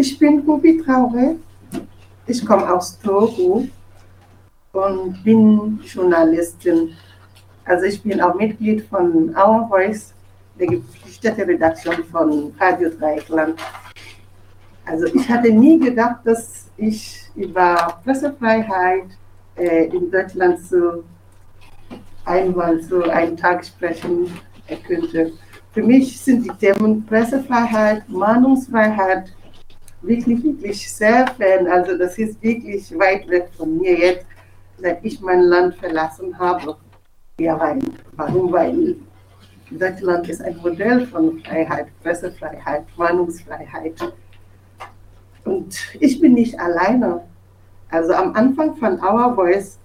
Ich bin Ruby Traure. Ich komme aus Togo und bin Journalistin. Also ich bin auch Mitglied von Our Voice, der geflüchtete Redaktion von Radio Dreieckland. Also ich hatte nie gedacht, dass ich über Pressefreiheit äh, in Deutschland so einmal so einen Tag sprechen könnte. Für mich sind die Themen Pressefreiheit, Meinungsfreiheit wirklich, wirklich sehr fern. Also das ist wirklich weit weg von mir jetzt, seit ich mein Land verlassen habe. Ja, weil, warum? Weil Deutschland ist ein Modell von Freiheit, Pressefreiheit, Meinungsfreiheit. Und ich bin nicht alleine. Also am Anfang von Our Voice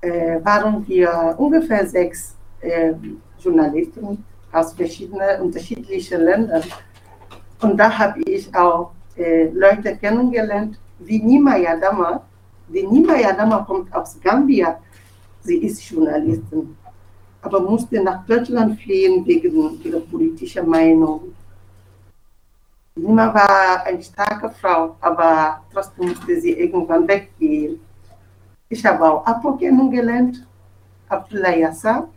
äh, waren wir ungefähr sechs äh, Journalisten aus verschiedenen, unterschiedlichen Ländern. Und da habe ich auch äh, Leute kennengelernt, wie Nima Yadama. Die Nima Yadama kommt aus Gambia. Sie ist Journalistin, aber musste nach Deutschland fliehen wegen ihrer politischen Meinung. Nima war eine starke Frau, aber trotzdem musste sie irgendwann weggehen. Ich habe auch Apo kennengelernt, Abdullah Yassa.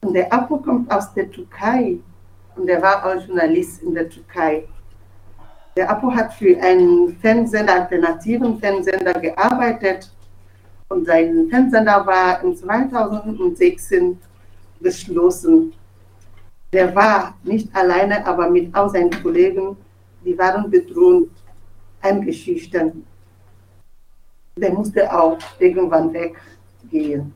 Und der Apo kommt aus der Türkei und er war auch Journalist in der Türkei. Der Apo hat für einen Fernsehsender, alternativen Fernsehsender gearbeitet und sein Fernsehsender war in 2016 geschlossen. Der war nicht alleine, aber mit all seinen Kollegen, die waren bedroht, eingeschüchtert. Der musste auch irgendwann weggehen.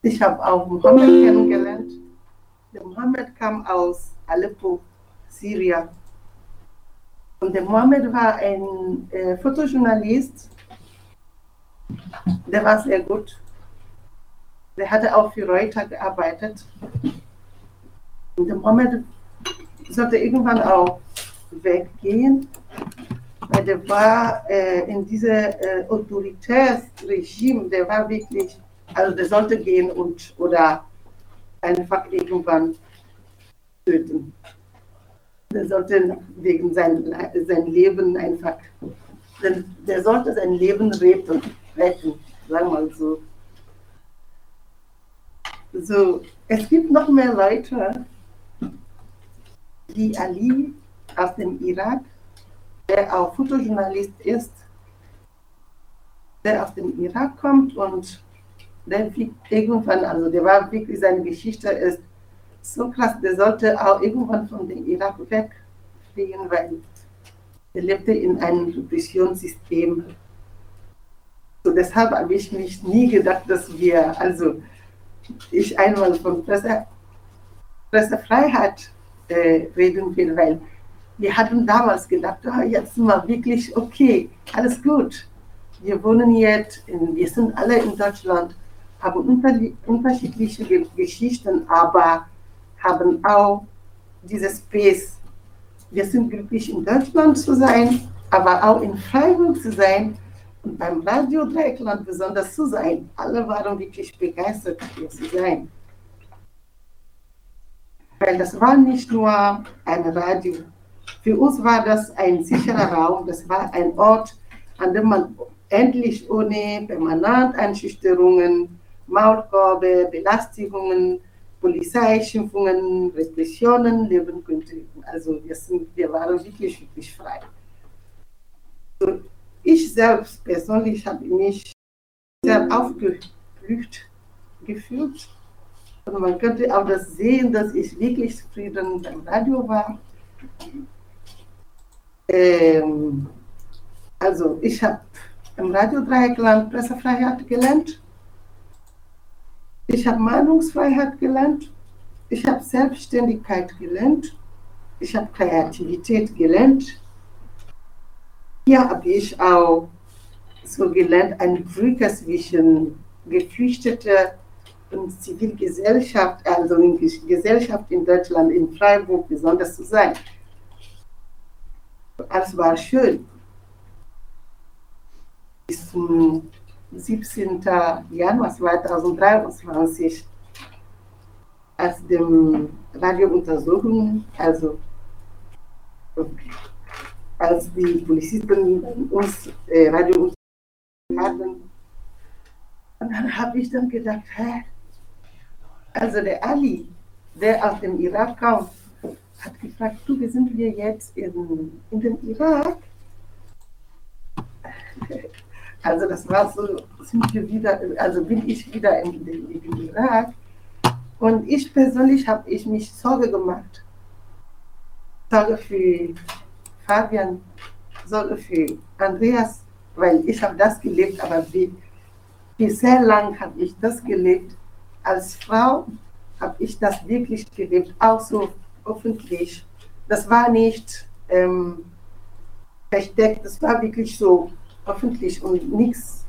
Ich habe auch Mohammed kennengelernt. Der Mohammed kam aus Aleppo, Syrien. Und der Mohammed war ein äh, Fotojournalist. Der war sehr gut. Der hatte auch für Reuters gearbeitet. Und der Mohammed sollte irgendwann auch weggehen, weil der war äh, in diesem äh, Autoritätsregime, der war wirklich, also der sollte gehen und oder einfach irgendwann töten der sollte wegen sein, sein Leben einfach, der sollte sein Leben retten, retten, sagen wir mal so. So, es gibt noch mehr Leute, wie Ali aus dem Irak, der auch Fotojournalist ist, der aus dem Irak kommt und der irgendwann, also der war wirklich, seine Geschichte ist so krass, der sollte auch irgendwann von dem Irak wegfliegen, weil er lebte in einem Repressionssystem. So deshalb habe ich mich nie gedacht, dass wir, also ich einmal von Presse, Pressefreiheit äh, reden will, weil wir hatten damals gedacht, oh, jetzt wir wirklich okay, alles gut. Wir wohnen jetzt, in, wir sind alle in Deutschland, haben unterschiedliche Geschichten, aber haben auch dieses Space. Wir sind glücklich, in Deutschland zu sein, aber auch in Freiburg zu sein und beim Radio Dreieckland besonders zu sein. Alle waren wirklich begeistert, hier zu sein. Weil das war nicht nur ein Radio. Für uns war das ein sicherer Raum, das war ein Ort, an dem man endlich ohne permanent Einschüchterungen, Maulkorbe, Belastigungen, Polizeischimpfungen, Repressionen leben könnte. Also wir, sind, wir waren wirklich, wirklich frei. So, ich selbst persönlich habe mich sehr aufgeblüht gefühlt. Und man könnte auch das sehen, dass ich wirklich zufrieden beim Radio war. Ähm, also ich habe im Radio Dreieckland Pressefreiheit gelernt. Ich habe Meinungsfreiheit gelernt, ich habe Selbstständigkeit gelernt, ich habe Kreativität gelernt. Hier habe ich auch so gelernt, eine Brücke zwischen Geflüchtete und Zivilgesellschaft, also in Gesellschaft in Deutschland, in Freiburg besonders zu sein. Alles war schön. Zum 17. Januar 2023 als dem Radiountersuchung, also als die Polizisten uns äh, Radio hatten. Und dann habe ich dann gedacht, hä? Also der Ali, der aus dem Irak kam, hat gefragt, du, wie sind wir jetzt in, in dem Irak? Also das war so, sind wir wieder, also bin ich wieder in, in Irak. Und ich persönlich habe ich mich Sorge gemacht. Sorge für Fabian, Sorge für Andreas, weil ich habe das gelebt, aber wie, wie sehr lang habe ich das gelebt. Als Frau habe ich das wirklich gelebt, auch so öffentlich. Das war nicht ähm, versteckt, das war wirklich so öffentlich und nichts.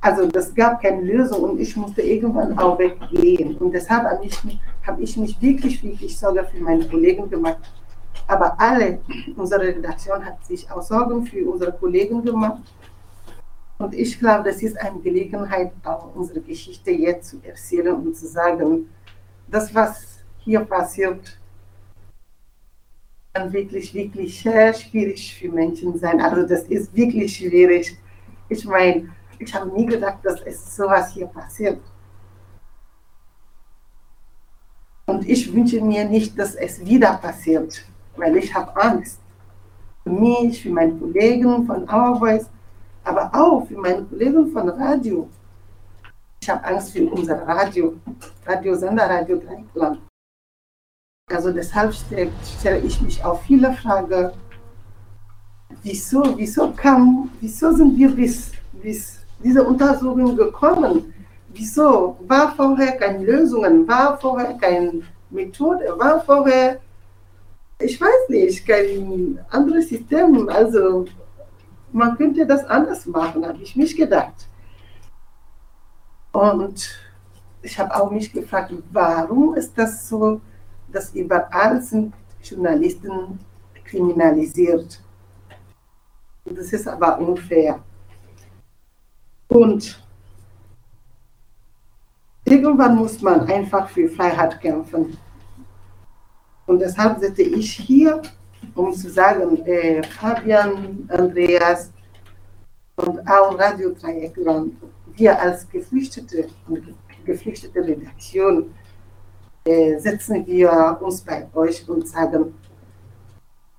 Also das gab keine Lösung und ich musste irgendwann auch weggehen. Und deshalb habe ich, hab ich mich wirklich, wirklich Sorge für meine Kollegen gemacht. Aber alle, unsere Redaktion hat sich auch Sorgen für unsere Kollegen gemacht. Und ich glaube, das ist eine Gelegenheit, auch unsere Geschichte jetzt zu erzählen und zu sagen, das, was hier passiert, kann wirklich, wirklich sehr schwierig für Menschen sein. Also das ist wirklich schwierig. Ich meine, ich habe nie gedacht, dass es sowas hier passiert. Und ich wünsche mir nicht, dass es wieder passiert, weil ich habe Angst. Für mich, für meine Kollegen von Voice, aber auch für meine Kollegen von Radio. Ich habe Angst für unser Radio, Radiosender, Radio Dreiklang. Also deshalb stelle stell ich mich auch viele Fragen, wieso, wieso kam, wieso sind wir bis, bis diese Untersuchung gekommen? Wieso war vorher keine Lösung, war vorher keine Methode, war vorher, ich weiß nicht, kein anderes System. Also man könnte das anders machen, habe ich mich gedacht. Und ich habe auch mich gefragt, warum ist das so? Dass überall sind Journalisten kriminalisiert. Das ist aber unfair. Und irgendwann muss man einfach für Freiheit kämpfen. Und deshalb sitze ich hier, um zu sagen, äh, Fabian, Andreas und auch Radio Dreieckland, wir als Geflüchtete und geflüchtete Redaktion setzen wir uns bei euch und sagen,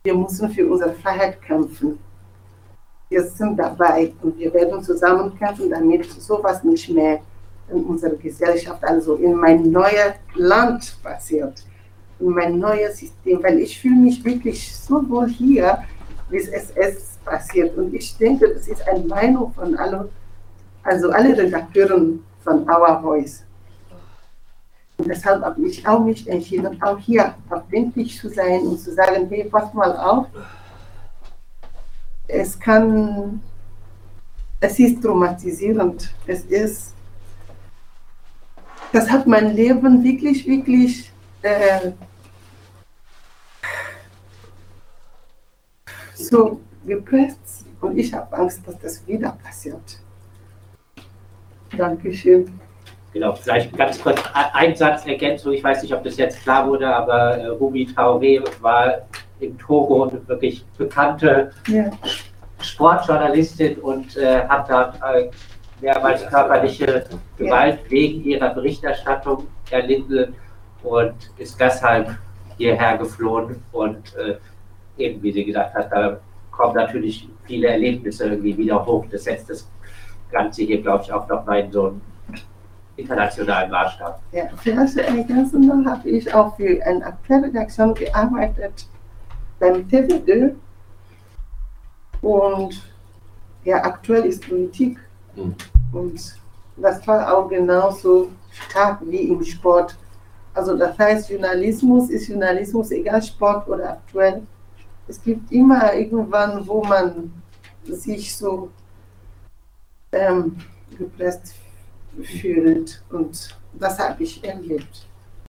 wir müssen für unsere Freiheit kämpfen. Wir sind dabei und wir werden zusammen kämpfen, damit sowas nicht mehr in unserer Gesellschaft, also in mein neues Land passiert, in mein neues System, weil ich fühle mich wirklich so wohl hier, wie es es passiert. Und ich denke, das ist eine Meinung von allen, also alle Redakteuren von Our Voice. Und deshalb habe ich auch mich entschieden, auch hier verbindlich zu sein und zu sagen, hey, pass mal auf. Es kann, es ist traumatisierend. Es ist, das hat mein Leben wirklich, wirklich äh, so gepresst und ich habe Angst, dass das wieder passiert. Dankeschön. Genau, vielleicht ganz kurz ein Satz Ergänzung. Ich weiß nicht, ob das jetzt klar wurde, aber äh, Rumi Traoré war in Togo eine wirklich bekannte ja. Sportjournalistin und äh, hat dort äh, mehrmals körperliche Gewalt ja. wegen ihrer Berichterstattung erlitten und ist deshalb hierher geflohen. Und äh, eben, wie sie gesagt hat, da kommen natürlich viele Erlebnisse irgendwie wieder hoch. Das setzt das Ganze hier, glaube ich, auch noch mal in so ein internationalen Maßstab. Ja, vielleicht ergänzen noch habe ich auch für eine Aktuellredaktion gearbeitet beim TVD. Und ja, aktuell ist Politik. Mhm. Und das war auch genauso stark wie im Sport. Also das heißt, Journalismus ist Journalismus, egal Sport oder aktuell. Es gibt immer irgendwann, wo man sich so ähm, gepresst fühlt. Und das habe ich erlebt.